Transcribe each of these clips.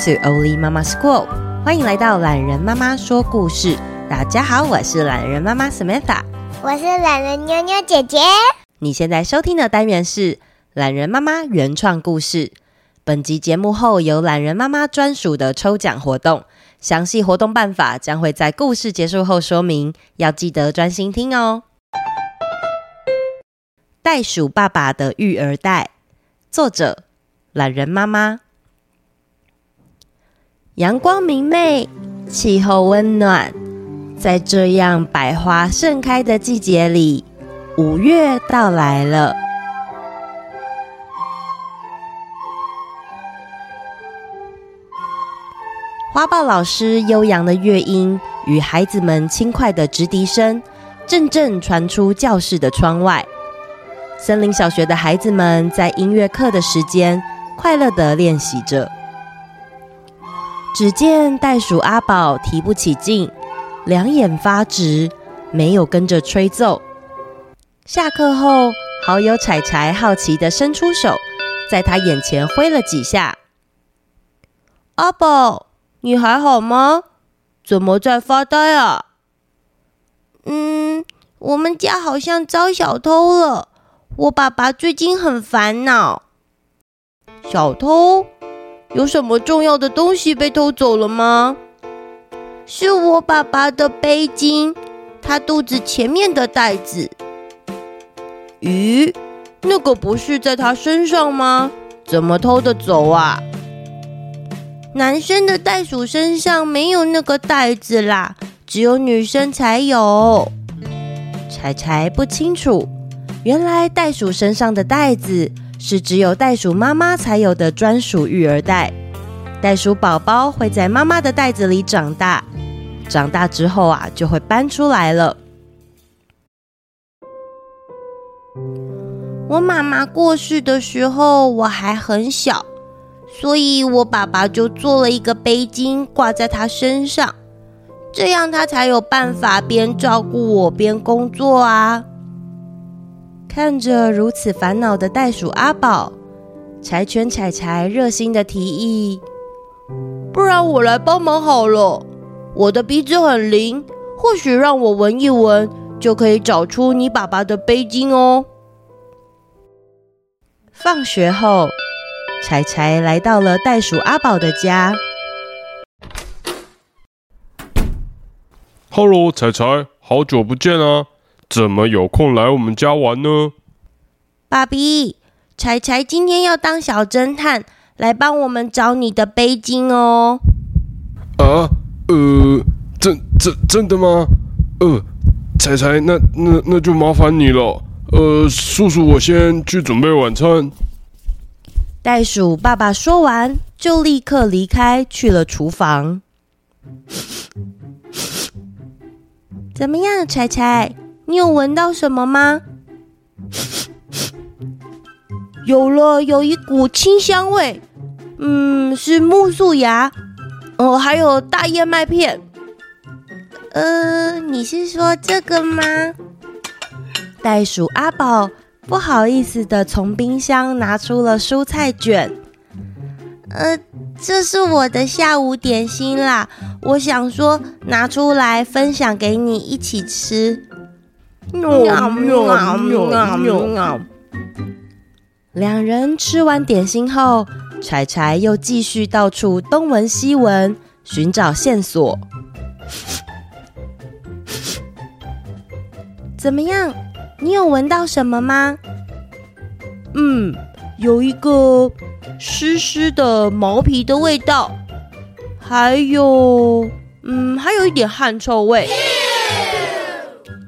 To Oli Mama School，欢迎来到懒人妈妈说故事。大家好，我是懒人妈妈 Samantha，我是懒人妞妞姐姐。你现在收听的单元是懒人妈妈原创故事。本集节目后有懒人妈妈专属的抽奖活动，详细活动办法将会在故事结束后说明，要记得专心听哦。袋鼠爸爸的育儿袋，作者懒人妈妈。阳光明媚，气候温暖，在这样百花盛开的季节里，五月到来了。花豹老师悠扬的乐音与孩子们轻快的直笛声，阵阵传出教室的窗外。森林小学的孩子们在音乐课的时间，快乐的练习着。只见袋鼠阿宝提不起劲，两眼发直，没有跟着吹奏。下课后，好友柴柴好奇的伸出手，在他眼前挥了几下。阿宝，你还好吗？怎么在发呆啊？嗯，我们家好像遭小偷了。我爸爸最近很烦恼。小偷？有什么重要的东西被偷走了吗？是我爸爸的背巾，他肚子前面的袋子。咦，那个不是在他身上吗？怎么偷得走啊？男生的袋鼠身上没有那个袋子啦，只有女生才有。柴柴不清楚。原来袋鼠身上的袋子是只有袋鼠妈妈才有的专属育儿袋。袋鼠宝宝会在妈妈的袋子里长大，长大之后啊，就会搬出来了。我妈妈过世的时候我还很小，所以我爸爸就做了一个背巾挂在她身上，这样她才有办法边照顾我边工作啊。看着如此烦恼的袋鼠阿宝，柴犬柴柴热心的提议：“不然我来帮忙好了，我的鼻子很灵，或许让我闻一闻，就可以找出你爸爸的背巾哦。”放学后，柴柴来到了袋鼠阿宝的家。Hello，柴柴，好久不见啊！怎么有空来我们家玩呢？爸比，柴柴今天要当小侦探，来帮我们找你的背巾哦。啊，呃，真真真的吗？呃，柴柴，那那那就麻烦你了。呃，叔叔，我先去准备晚餐。袋鼠爸爸说完，就立刻离开去了厨房。怎么样，柴柴？你有闻到什么吗？有了，有一股清香味。嗯，是苜蓿芽。哦，还有大燕麦片。呃，你是说这个吗？袋鼠阿宝不好意思的从冰箱拿出了蔬菜卷。呃，这是我的下午点心啦。我想说拿出来分享给你一起吃。两人吃完点心后，柴柴又继续到处东闻西闻，寻找线索。怎么样？你有闻到什么吗？嗯，有一个湿湿的毛皮的味道，还有，嗯，还有一点汗臭味。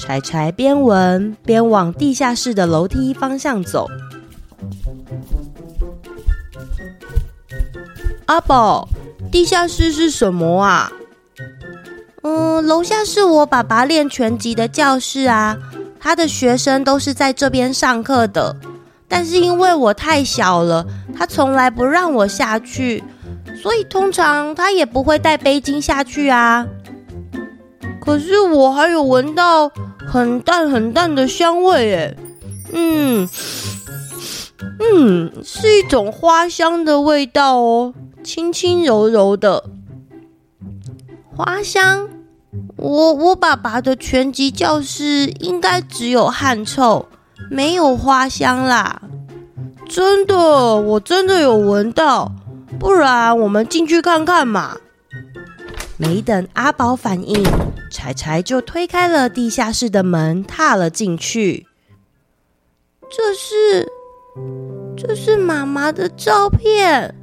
柴柴边闻边往地下室的楼梯方向走。阿宝，地下室是什么啊？嗯，楼下是我爸爸练拳击的教室啊，他的学生都是在这边上课的。但是因为我太小了，他从来不让我下去，所以通常他也不会带背巾下去啊。可是我还有闻到。很淡很淡的香味，哎，嗯，嗯，是一种花香的味道哦。轻轻柔柔的。花香，我我爸爸的拳击教室应该只有汗臭，没有花香啦。真的，我真的有闻到，不然我们进去看看嘛。没等阿宝反应，柴柴就推开了地下室的门，踏了进去。这是，这是妈妈的照片，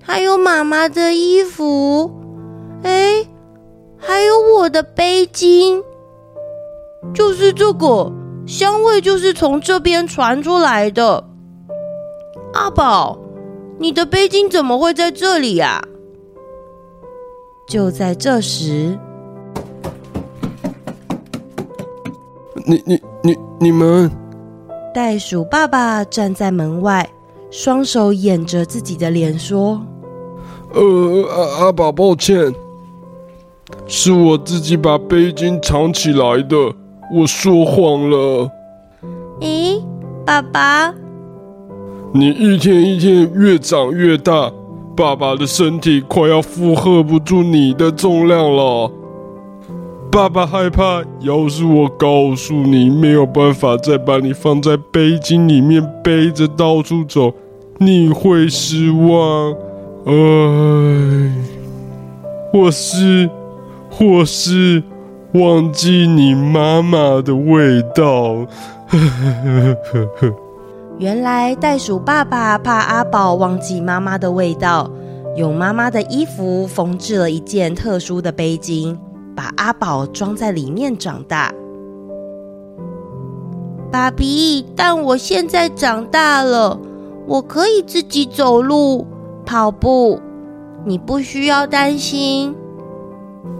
还有妈妈的衣服，哎，还有我的背巾，就是这个香味，就是从这边传出来的。阿宝，你的背巾怎么会在这里呀？就在这时，你、你、你、你们。袋鼠爸爸站在门外，双手掩着自己的脸，说：“呃，阿阿宝，抱歉，是我自己把背巾藏起来的，我说谎了。”咦，爸爸，你一天一天越长越大，爸爸的身体快要负荷不住你的重量了。爸爸害怕，要是我告诉你没有办法再把你放在背巾里面背着到处走，你会失望。哎，或是，或是忘记你妈妈的味道。原来袋鼠爸爸怕阿宝忘记妈妈的味道，用妈妈的衣服缝制了一件特殊的背巾。把阿宝装在里面长大，爸比，但我现在长大了，我可以自己走路、跑步，你不需要担心。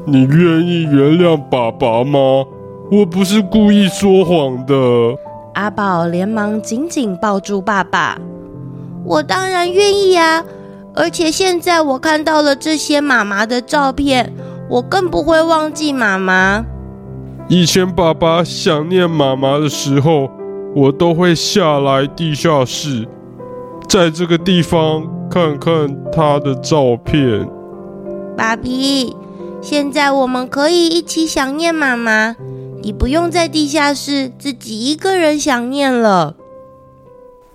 你愿意原谅爸爸吗？我不是故意说谎的。阿宝连忙紧紧抱住爸爸，我当然愿意啊！而且现在我看到了这些妈妈的照片。我更不会忘记妈妈。以前爸爸想念妈妈的时候，我都会下来地下室，在这个地方看看他的照片。爸比，现在我们可以一起想念妈妈，你不用在地下室自己一个人想念了。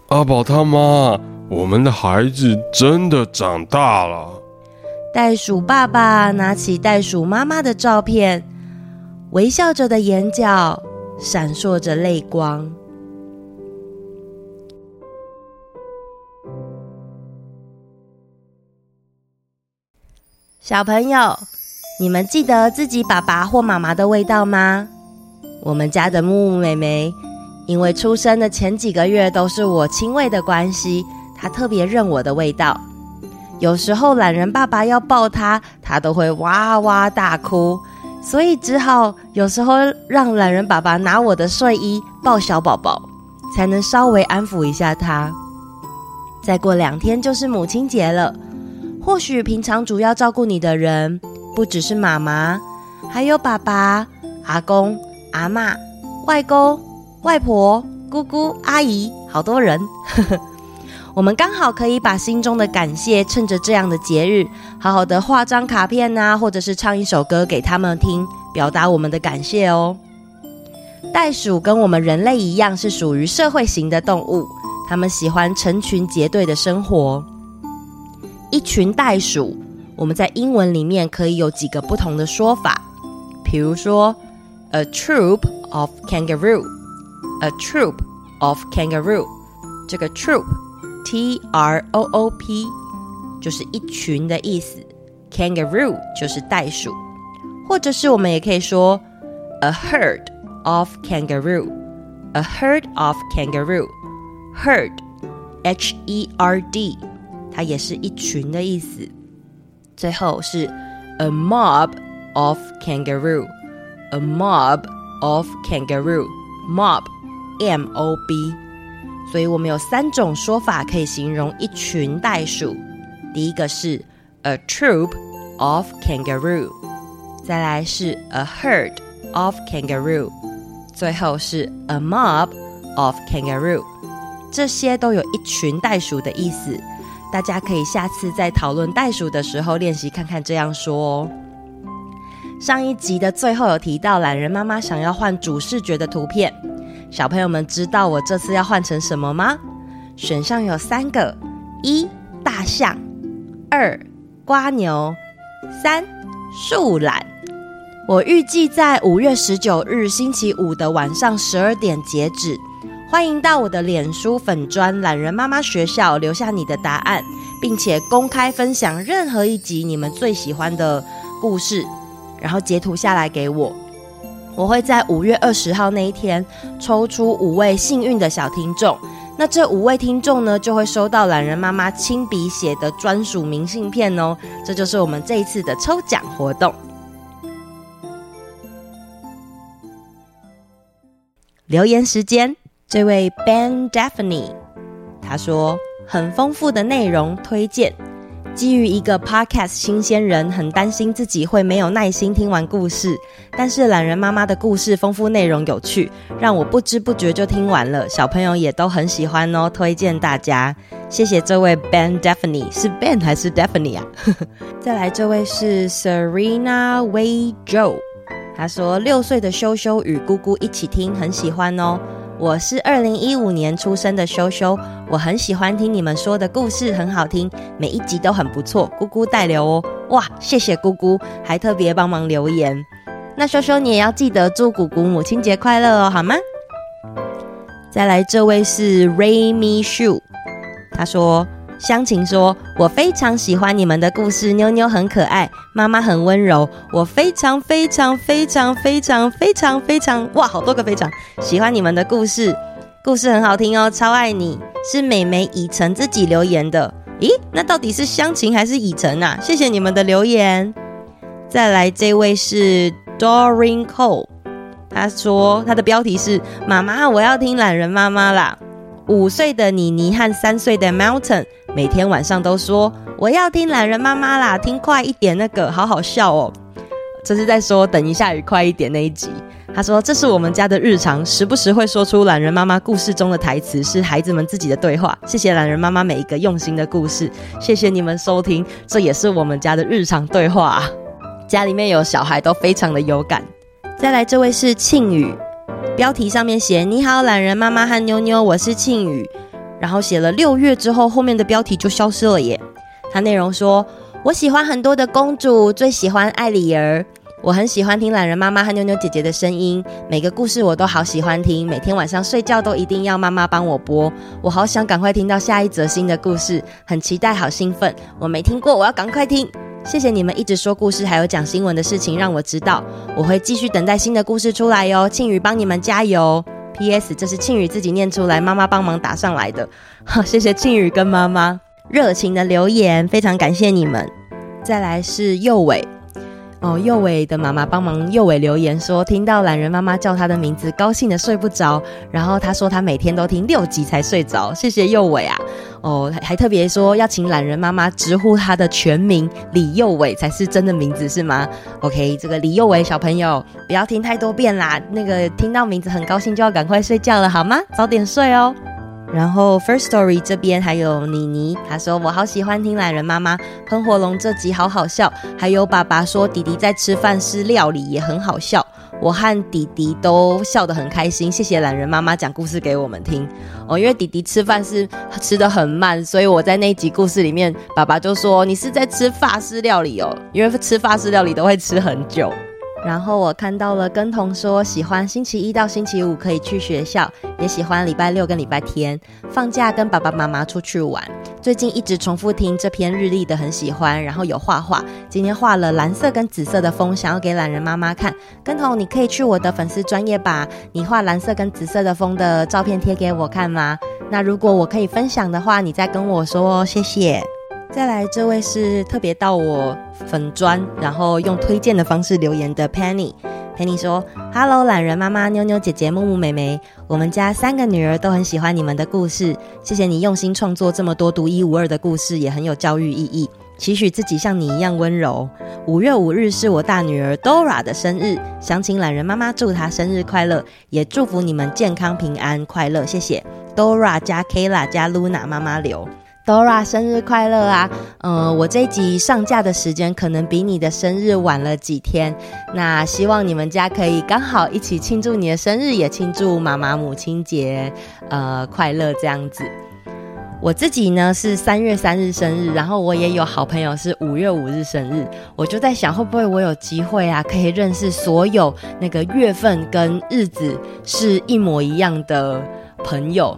阿宝他妈，我们的孩子真的长大了。袋鼠爸爸拿起袋鼠妈妈的照片，微笑着的眼角闪烁着泪光。小朋友，你们记得自己爸爸或妈妈的味道吗？我们家的木木妹妹，因为出生的前几个月都是我亲喂的关系，她特别认我的味道。有时候懒人爸爸要抱他，他都会哇哇大哭，所以只好有时候让懒人爸爸拿我的睡衣抱小宝宝，才能稍微安抚一下他。再过两天就是母亲节了，或许平常主要照顾你的人不只是妈妈，还有爸爸、阿公、阿嬷、外公、外婆、姑姑、阿姨，好多人。我们刚好可以把心中的感谢，趁着这样的节日，好好的画张卡片呐、或者是唱一首歌给他们听，表达我们的感谢哦。袋鼠跟我们人类一样，是属于社会型的动物，它们喜欢成群结队的生活。一群袋鼠，我们在英文里面可以有几个不同的说法，比如说，a troop of kangaroo，a troop of kangaroo，这个 troop。T R O O P 就是一群的意思，Kangaroo 就是袋鼠，或者是我们也可以说 a herd of kangaroo，a herd of kangaroo，herd，H E R D，它也是一群的意思。最后是 a mob of kangaroo，a mob of kangaroo，mob，M O B。 所以我们有三种说法可以形容一群袋鼠。第一个是 a troop of kangaroo，再来是 a herd of kangaroo，最后是 a mob of kangaroo。这些都有一群袋鼠的意思，大家可以下次在讨论袋鼠的时候练习看看这样说哦。上一集的最后有提到懒人妈妈想要换主视觉的图片，小朋友们知道我这次要换成什么吗？选项有三个：一、大象；二、蜗牛；三、树懒。我预计在五月十九日星期五的晚上十二点截止。欢迎到我的脸书粉专懒人妈妈学校留下你的答案，并且公开分享任何一集你们最喜欢的故事，然后截图下来给我。我会在五月二十号那一天抽出五位幸运的小听众，那这五位听众呢，就会收到懒人妈妈亲笔写的专属明信片哦。这就是我们这一次的抽奖活动。留言时间。这位 Ben Daphne，他说很丰富的内容推荐。基于一个 Podcast 新鲜人，很担心自己会没有耐心听完故事，但是懒人妈妈的故事丰富内容有趣，让我不知不觉就听完了。小朋友也都很喜欢哦，推荐大家。谢谢这位 Ben Daphne，是 Ben 还是 Daphne 啊？再来这位是 Serena Way Joe，他说六岁的羞羞与姑姑一起听，很喜欢哦。我是二零一五年出生的修修，我很喜欢听你们说的故事，很好听，每一集都很不错。姑姑代留哦，哇，谢谢姑姑，还特别帮忙留言。那修修你也要记得祝姑姑母亲节快乐哦，好吗？再来，这位是 Raymi Shu，他说。湘琴说：“我非常喜欢你们的故事，妞妞很可爱，妈妈很温柔，我非常非常非常非常非常非常哇，好多个非常喜欢你们的故事，故事很好听哦，超爱你。”是美眉以晨自己留言的，咦，那到底是湘琴还是以晨啊？谢谢你们的留言。再来这位是 Doreen Cole，他说他的标题是“妈妈，我要听懒人妈妈啦”。五岁的妮妮和三岁的 Mountain 每天晚上都说：“我要听懒人妈妈啦，听快一点，那个好好笑哦。”这是在说“等一下雨快一点”那一集。他说：“这是我们家的日常，时不时会说出懒人妈妈故事中的台词，是孩子们自己的对话。谢谢懒人妈妈每一个用心的故事，谢谢你们收听，这也是我们家的日常对话。家里面有小孩都非常的有感。”再来，这位是庆宇。标题上面写：“你好，懒人妈妈和妞妞，我是庆宇。”然后写了六月之后，后面的标题就消失了耶。它内容说：“我喜欢很多的公主，最喜欢艾丽儿。我很喜欢听懒人妈妈和妞妞姐姐的声音，每个故事我都好喜欢听，每天晚上睡觉都一定要妈妈帮我播。我好想赶快听到下一则新的故事，很期待，好兴奋。我没听过，我要赶快听。”谢谢你们一直说故事，还有讲新闻的事情，让我知道。我会继续等待新的故事出来哟。庆宇帮你们加油。P.S. 这是庆宇自己念出来，妈妈帮忙打上来的。好，谢谢庆宇跟妈妈热情的留言，非常感谢你们。再来是右伟。哦，右伟的妈妈帮忙右伟留言说，听到懒人妈妈叫他的名字，高兴的睡不着。然后他说他每天都听六集才睡着。谢谢右伟啊。哦，还特别说要请懒人妈妈直呼他的全名李右伟才是真的名字是吗？OK，这个李右伟小朋友不要听太多遍啦。那个听到名字很高兴就要赶快睡觉了好吗？早点睡哦。然后 First Story 这边还有妮妮，她说我好喜欢听懒人妈妈喷火龙这集好好笑，还有爸爸说弟弟在吃饭是料理也很好笑，我和弟弟都笑得很开心。谢谢懒人妈妈讲故事给我们听哦，因为弟弟吃饭是 吃得很慢，所以我在那集故事里面，爸爸就说你是在吃法式料理哦，因为吃法式料理都会吃很久。然后我看到了跟童说喜欢星期一到星期五可以去学校，也喜欢礼拜六跟礼拜天放假跟爸爸妈妈出去玩。最近一直重复听这篇日历的很喜欢，然后有画画，今天画了蓝色跟紫色的风，想要给懒人妈妈看。跟童，你可以去我的粉丝专业把你画蓝色跟紫色的风的照片贴给我看吗？那如果我可以分享的话，你再跟我说哦，谢谢。再来，这位是特别到我粉砖，然后用推荐的方式留言的 Penny。Penny 说：“Hello，榄仁妈妈、妞妞姐姐、木木妹妹，我们家三个女儿都很喜欢你们的故事。谢谢你用心创作这么多独一无二的故事，也很有教育意义。期许自己像你一样温柔。五月五日是我大女儿 Dora 的生日，想请懒人妈妈祝她生日快乐，也祝福你们健康平安快乐。谢谢 Dora 加 Kayla 加 Luna 妈妈留。” Dora 生日快乐啊！呃，我这一集上架的时间可能比你的生日晚了几天，那希望你们家可以刚好一起庆祝你的生日，也庆祝妈妈母亲节呃快乐这样子。我自己呢是三月三日生日，然后我也有好朋友是五月五日生日，我就在想会不会我有机会啊，可以认识所有那个月份跟日子是一模一样的朋友。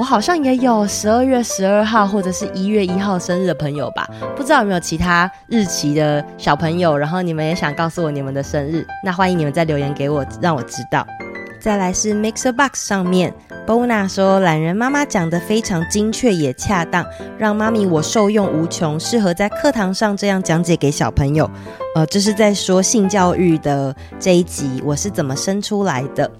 我好像也有十二月十二号或者是一月一号生日的朋友吧，不知道有没有其他日期的小朋友，然后你们也想告诉我你们的生日，那欢迎你们再留言给我，让我知道。再来是 Mixer Box 上面，Bona 说懒人妈妈讲得非常精确也恰当，让妈咪我受用无穷，适合在课堂上这样讲解给小朋友。呃，这是在说性教育的这一集，我是怎么生出来的，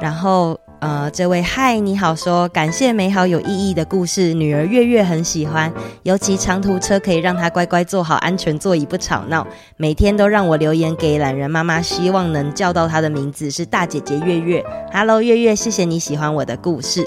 然后。呃，这位嗨，你好说，感谢美好有意义的故事，女儿月月很喜欢，尤其长途车可以让她乖乖坐好安全座椅不吵闹，每天都让我留言给懒人妈妈，希望能叫到她的名字是大姐姐月月。Hello，月月，谢谢你喜欢我的故事。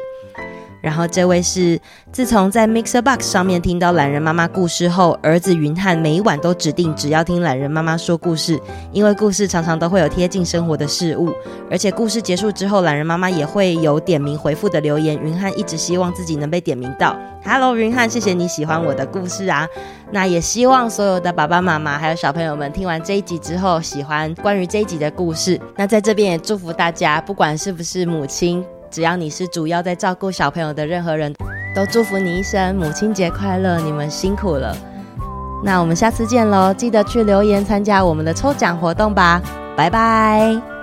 然后这位是自从在 Mixer Box 上面听到懒人妈妈故事后，儿子云汉每一晚都指定只要听懒人妈妈说故事，因为故事常常都会有贴近生活的事物，而且故事结束之后，懒人妈妈也会有点名回复的留言。云汉一直希望自己能被点名到。Hello，云汉，谢谢你喜欢我的故事啊！那也希望所有的爸爸妈妈还有小朋友们听完这一集之后，喜欢关于这一集的故事。那在这边也祝福大家，不管是不是母亲。只要你是主要在照顾小朋友的任何人，都祝福你一生母亲节快乐！你们辛苦了。那我们下次见喽！记得去留言参加我们的抽奖活动吧，拜拜。